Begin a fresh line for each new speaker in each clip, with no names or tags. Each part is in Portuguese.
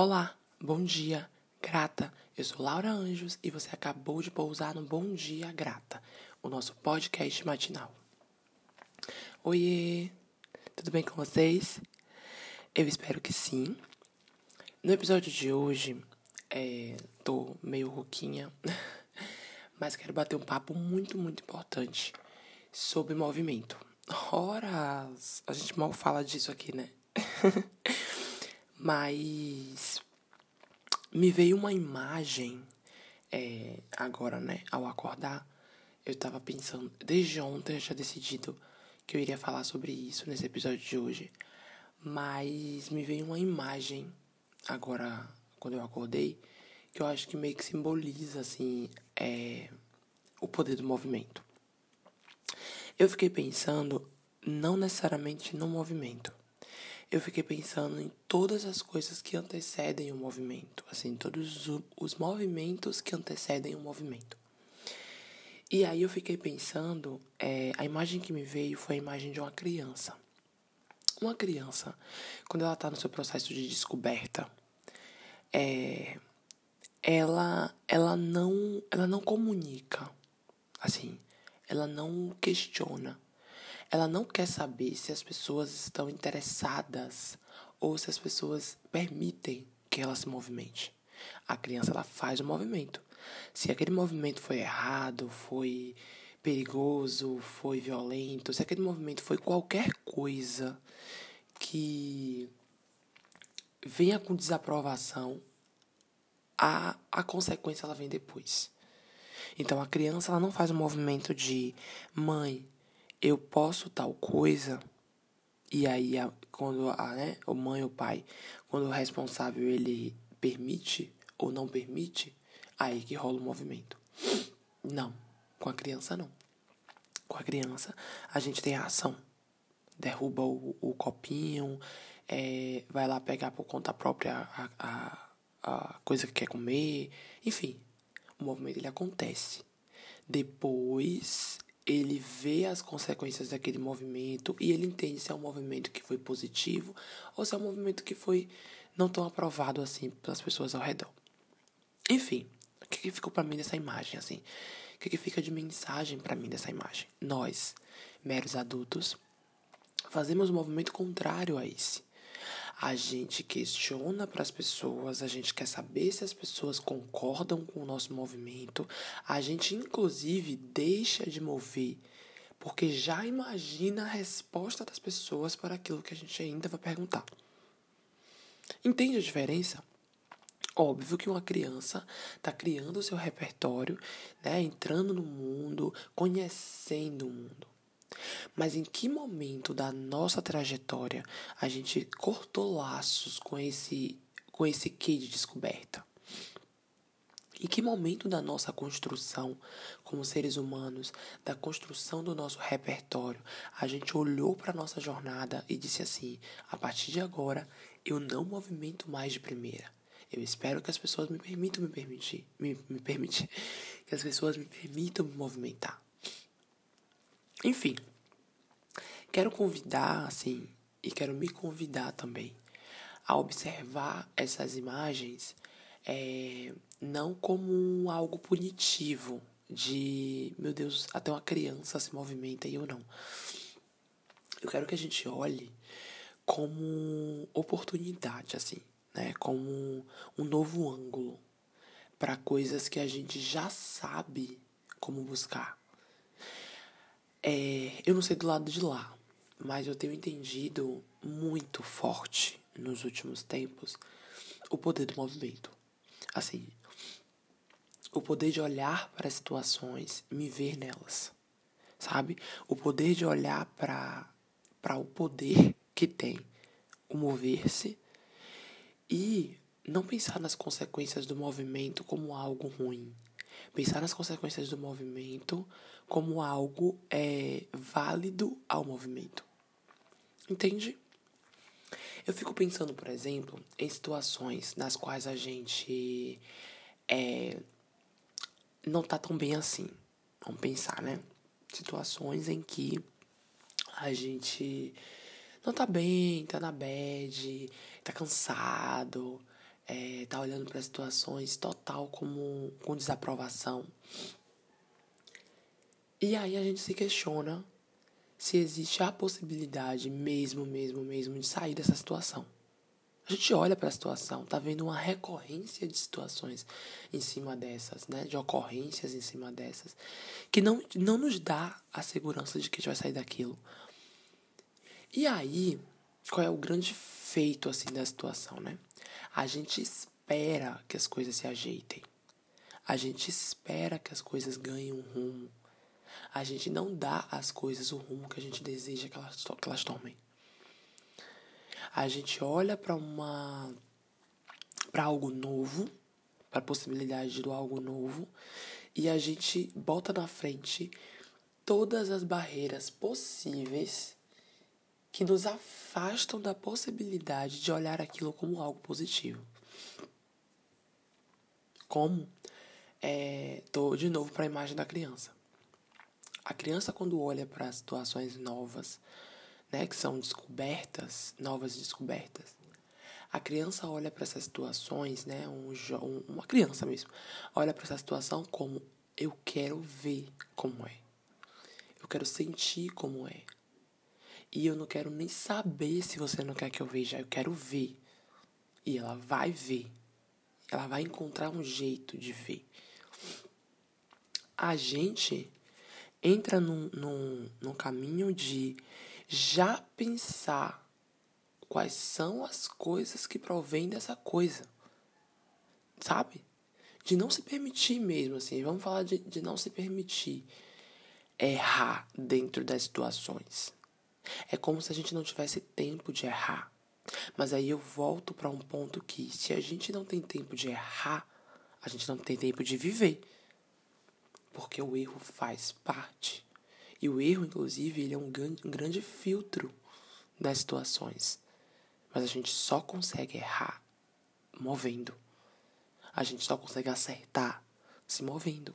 Olá, bom dia, grata. Eu sou Laura Anjos e você acabou de pousar no Bom Dia Grata, o nosso podcast matinal. Oiê, tudo bem com vocês? Eu espero que sim. No episódio de hoje, é, tô meio rouquinha, mas quero bater um papo muito, muito importante sobre movimento. Horas, a gente mal fala disso aqui, né? Mas me veio uma imagem é, agora, né? Ao acordar, eu tava pensando, desde ontem eu tinha decidido que eu iria falar sobre isso nesse episódio de hoje. Mas me veio uma imagem agora, quando eu acordei, que eu acho que meio que simboliza, assim, é, o poder do movimento. Eu fiquei pensando, não necessariamente no movimento, eu fiquei pensando em todas as coisas que antecedem o movimento, assim, todos os movimentos que antecedem o movimento. E aí eu fiquei pensando, é, a imagem que me veio foi a imagem de uma criança. Uma criança, quando ela está no seu processo de descoberta, é, ela, ela não, ela não comunica, assim, ela não questiona ela não quer saber se as pessoas estão interessadas ou se as pessoas permitem que ela se movimente. A criança ela faz o movimento. Se aquele movimento foi errado, foi perigoso, foi violento, se aquele movimento foi qualquer coisa que venha com desaprovação, a, a consequência ela vem depois. Então a criança ela não faz o movimento de mãe, eu posso tal coisa, e aí a, quando a, né, o mãe ou pai, quando o responsável ele permite ou não permite, aí que rola o movimento. Não, com a criança não. Com a criança a gente tem a ação. Derruba o, o copinho, é, vai lá pegar por conta própria a, a, a coisa que quer comer, enfim, o movimento ele acontece. Depois ele vê as consequências daquele movimento e ele entende se é um movimento que foi positivo ou se é um movimento que foi não tão aprovado assim pelas pessoas ao redor. Enfim, o que, que ficou para mim dessa imagem assim? O que, que fica de mensagem para mim dessa imagem? Nós, meros adultos, fazemos um movimento contrário a esse. A gente questiona para as pessoas, a gente quer saber se as pessoas concordam com o nosso movimento, a gente inclusive deixa de mover porque já imagina a resposta das pessoas para aquilo que a gente ainda vai perguntar. Entende a diferença? Óbvio que uma criança está criando o seu repertório, né, entrando no mundo, conhecendo o mundo. Mas em que momento da nossa trajetória a gente cortou laços com esse com esse quê de descoberta? Em que momento da nossa construção como seres humanos, da construção do nosso repertório, a gente olhou para nossa jornada e disse assim: a partir de agora eu não movimento mais de primeira. Eu espero que as pessoas me permitam me permitir, me, me permitir, que as pessoas me permitam me movimentar. Enfim, quero convidar, assim, e quero me convidar também a observar essas imagens é, não como algo punitivo, de, meu Deus, até uma criança se movimenta e eu não. Eu quero que a gente olhe como oportunidade, assim, né? Como um novo ângulo para coisas que a gente já sabe como buscar. É, eu não sei do lado de lá, mas eu tenho entendido muito forte nos últimos tempos o poder do movimento. Assim, o poder de olhar para as situações, me ver nelas, sabe? O poder de olhar para para o poder que tem o mover-se e não pensar nas consequências do movimento como algo ruim, pensar nas consequências do movimento como algo é, válido ao movimento. Entende? Eu fico pensando, por exemplo, em situações nas quais a gente é, não tá tão bem assim. Vamos pensar, né? Situações em que a gente não tá bem, tá na bad, tá cansado, é, tá olhando para situações total como com desaprovação. E aí a gente se questiona se existe a possibilidade mesmo, mesmo, mesmo de sair dessa situação. A gente olha para a situação, tá vendo uma recorrência de situações em cima dessas, né? De ocorrências em cima dessas, que não, não nos dá a segurança de que a gente vai sair daquilo. E aí, qual é o grande feito assim da situação, né? A gente espera que as coisas se ajeitem. A gente espera que as coisas ganhem um rumo. A gente não dá às coisas o rumo que a gente deseja que elas, que elas tomem a gente olha para uma para algo novo, para a possibilidade do algo novo, e a gente bota na frente todas as barreiras possíveis que nos afastam da possibilidade de olhar aquilo como algo positivo. Como? É, tô de novo para a imagem da criança. A criança, quando olha para situações novas, né, que são descobertas, novas descobertas. A criança olha para essas situações, né, um, uma criança mesmo, olha para essa situação como eu quero ver como é. Eu quero sentir como é. E eu não quero nem saber se você não quer que eu veja, eu quero ver. E ela vai ver. Ela vai encontrar um jeito de ver. A gente entra num, num, num caminho de já pensar quais são as coisas que provêm dessa coisa. Sabe? De não se permitir mesmo, assim. Vamos falar de, de não se permitir errar dentro das situações. É como se a gente não tivesse tempo de errar. Mas aí eu volto para um ponto que se a gente não tem tempo de errar, a gente não tem tempo de viver. Porque o erro faz parte e o erro, inclusive, ele é um grande, filtro das situações. Mas a gente só consegue errar movendo. A gente só consegue acertar se movendo.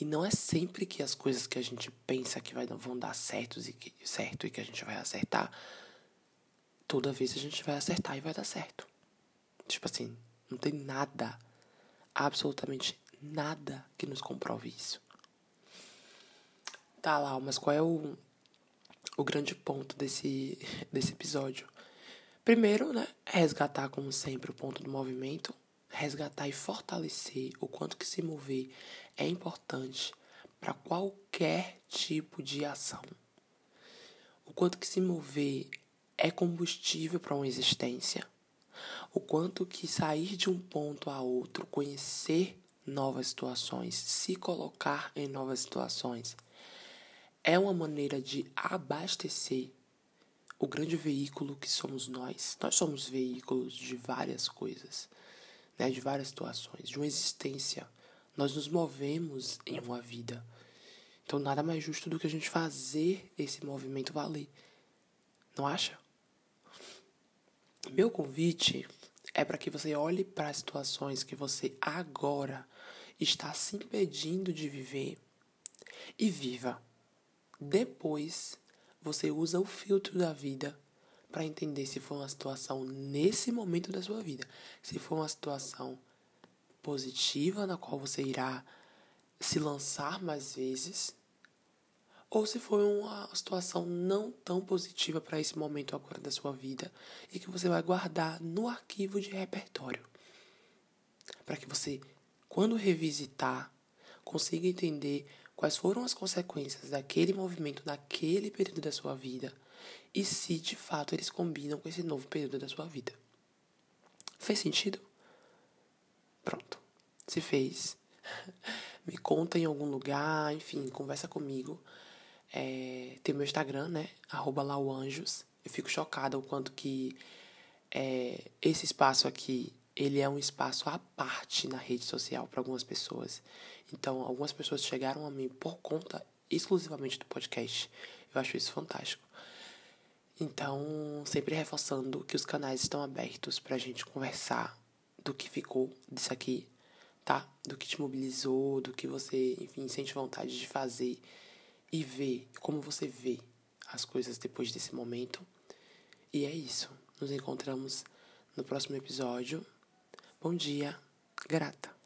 E não é sempre que as coisas que a gente pensa que vai, vão dar certos e que, certo e que a gente vai acertar, toda vez a gente vai acertar e vai dar certo. Tipo assim, não tem nada, absolutamente nada que nos comprove isso. Tá, lá, mas qual é o, o grande ponto desse, desse episódio? Primeiro, né, resgatar, como sempre, o ponto do movimento, resgatar e fortalecer o quanto que se mover é importante para qualquer tipo de ação. O quanto que se mover é combustível para uma existência. O quanto que sair de um ponto a outro, conhecer novas situações, se colocar em novas situações, é uma maneira de abastecer o grande veículo que somos nós. Nós somos veículos de várias coisas, né, de várias situações, de uma existência. Nós nos movemos em uma vida. Então, nada mais justo do que a gente fazer esse movimento valer. Não acha? Meu convite é para que você olhe para as situações que você agora está se impedindo de viver e viva. Depois, você usa o filtro da vida para entender se foi uma situação nesse momento da sua vida, se foi uma situação positiva na qual você irá se lançar mais vezes, ou se foi uma situação não tão positiva para esse momento agora da sua vida e que você vai guardar no arquivo de repertório. Para que você, quando revisitar, consiga entender quais foram as consequências daquele movimento naquele período da sua vida e se de fato eles combinam com esse novo período da sua vida. Fez sentido? Pronto. Se fez, me conta em algum lugar, enfim, conversa comigo. É, tem meu Instagram, né? Arroba lauanjos. Eu fico chocada o quanto que é, esse espaço aqui ele é um espaço à parte na rede social para algumas pessoas. Então, algumas pessoas chegaram a mim por conta exclusivamente do podcast. Eu acho isso fantástico. Então, sempre reforçando que os canais estão abertos para a gente conversar do que ficou disso aqui, tá? Do que te mobilizou, do que você, enfim, sente vontade de fazer e ver como você vê as coisas depois desse momento. E é isso. Nos encontramos no próximo episódio Bom dia, grata.